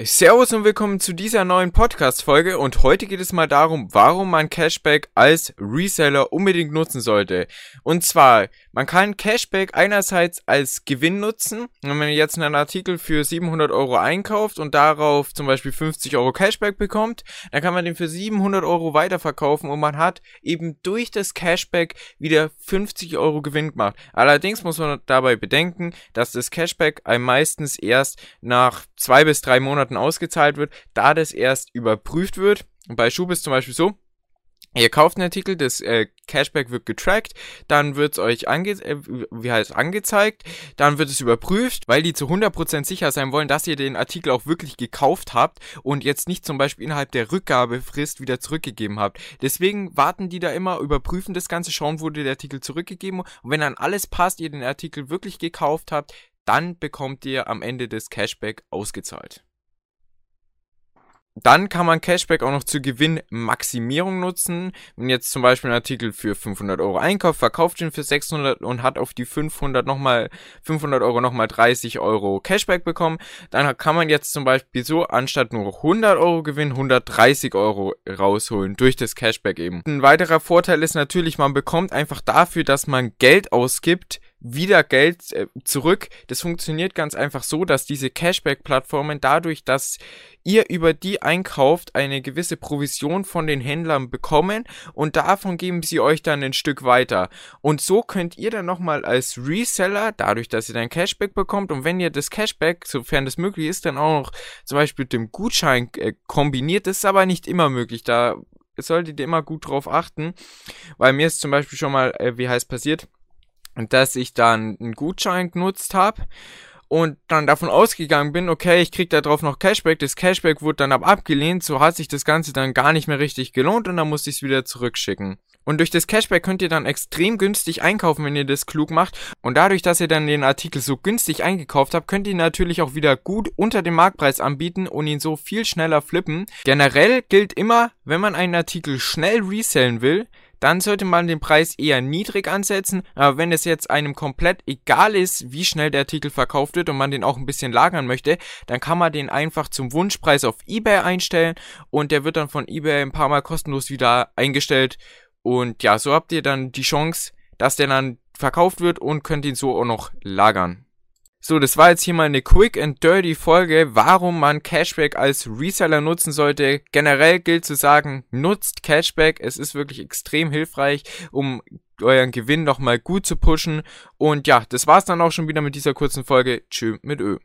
Servus und willkommen zu dieser neuen Podcast-Folge und heute geht es mal darum, warum man Cashback als Reseller unbedingt nutzen sollte. Und zwar, man kann Cashback einerseits als Gewinn nutzen, wenn man jetzt einen Artikel für 700 Euro einkauft und darauf zum Beispiel 50 Euro Cashback bekommt, dann kann man den für 700 Euro weiterverkaufen und man hat eben durch das Cashback wieder 50 Euro Gewinn gemacht. Allerdings muss man dabei bedenken, dass das Cashback einem meistens erst nach zwei bis drei Monaten Monaten ausgezahlt wird, da das erst überprüft wird. Und bei Schub ist zum Beispiel so, Ihr kauft einen Artikel, das äh, Cashback wird getrackt, dann wird es euch ange äh, wie heißt, angezeigt, dann wird es überprüft, weil die zu 100% sicher sein wollen, dass ihr den Artikel auch wirklich gekauft habt und jetzt nicht zum Beispiel innerhalb der Rückgabefrist wieder zurückgegeben habt. Deswegen warten die da immer, überprüfen das Ganze, schauen, wurde der Artikel zurückgegeben und wenn dann alles passt, ihr den Artikel wirklich gekauft habt, dann bekommt ihr am Ende das Cashback ausgezahlt. Dann kann man Cashback auch noch zur Gewinnmaximierung nutzen. Wenn jetzt zum Beispiel ein Artikel für 500 Euro einkauft, verkauft ihn für 600 und hat auf die 500 nochmal, 500 Euro nochmal 30 Euro Cashback bekommen, dann kann man jetzt zum Beispiel so anstatt nur 100 Euro Gewinn 130 Euro rausholen durch das Cashback eben. Ein weiterer Vorteil ist natürlich, man bekommt einfach dafür, dass man Geld ausgibt, wieder Geld äh, zurück. Das funktioniert ganz einfach so, dass diese Cashback-Plattformen dadurch, dass ihr über die einkauft, eine gewisse Provision von den Händlern bekommen und davon geben sie euch dann ein Stück weiter. Und so könnt ihr dann nochmal als Reseller, dadurch, dass ihr dann Cashback bekommt und wenn ihr das Cashback, sofern das möglich ist, dann auch noch zum Beispiel mit dem Gutschein äh, kombiniert, das ist aber nicht immer möglich. Da solltet ihr immer gut drauf achten, weil mir ist zum Beispiel schon mal, äh, wie heißt passiert, dass ich dann einen Gutschein genutzt habe und dann davon ausgegangen bin, okay, ich krieg da drauf noch Cashback, das Cashback wurde dann aber abgelehnt, so hat sich das Ganze dann gar nicht mehr richtig gelohnt und dann musste ich es wieder zurückschicken. Und durch das Cashback könnt ihr dann extrem günstig einkaufen, wenn ihr das klug macht. Und dadurch, dass ihr dann den Artikel so günstig eingekauft habt, könnt ihr ihn natürlich auch wieder gut unter dem Marktpreis anbieten und ihn so viel schneller flippen. Generell gilt immer, wenn man einen Artikel schnell resellen will, dann sollte man den Preis eher niedrig ansetzen. Aber wenn es jetzt einem komplett egal ist, wie schnell der Artikel verkauft wird und man den auch ein bisschen lagern möchte, dann kann man den einfach zum Wunschpreis auf eBay einstellen und der wird dann von eBay ein paar Mal kostenlos wieder eingestellt. Und ja, so habt ihr dann die Chance, dass der dann verkauft wird und könnt ihn so auch noch lagern. So, das war jetzt hier mal eine quick and dirty Folge, warum man Cashback als Reseller nutzen sollte. Generell gilt zu sagen, nutzt Cashback. Es ist wirklich extrem hilfreich, um euren Gewinn nochmal gut zu pushen. Und ja, das war's dann auch schon wieder mit dieser kurzen Folge. Tschö mit Ö.